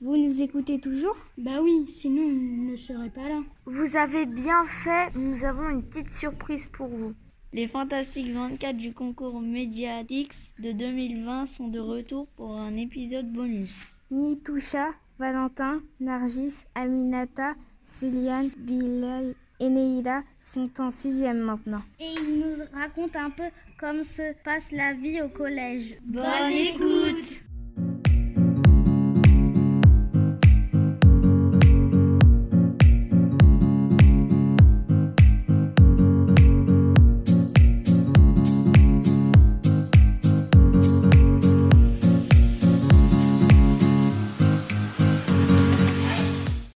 Vous nous écoutez toujours Bah oui, sinon on ne serait pas là. Vous avez bien fait, nous avons une petite surprise pour vous. Les Fantastiques 24 du concours Mediatix de 2020 sont de retour pour un épisode bonus. Nitoucha, Valentin, Nargis, Aminata, Céliane, Bilal et Neila sont en sixième maintenant. Et ils nous racontent un peu comment se passe la vie au collège. Bonne écoute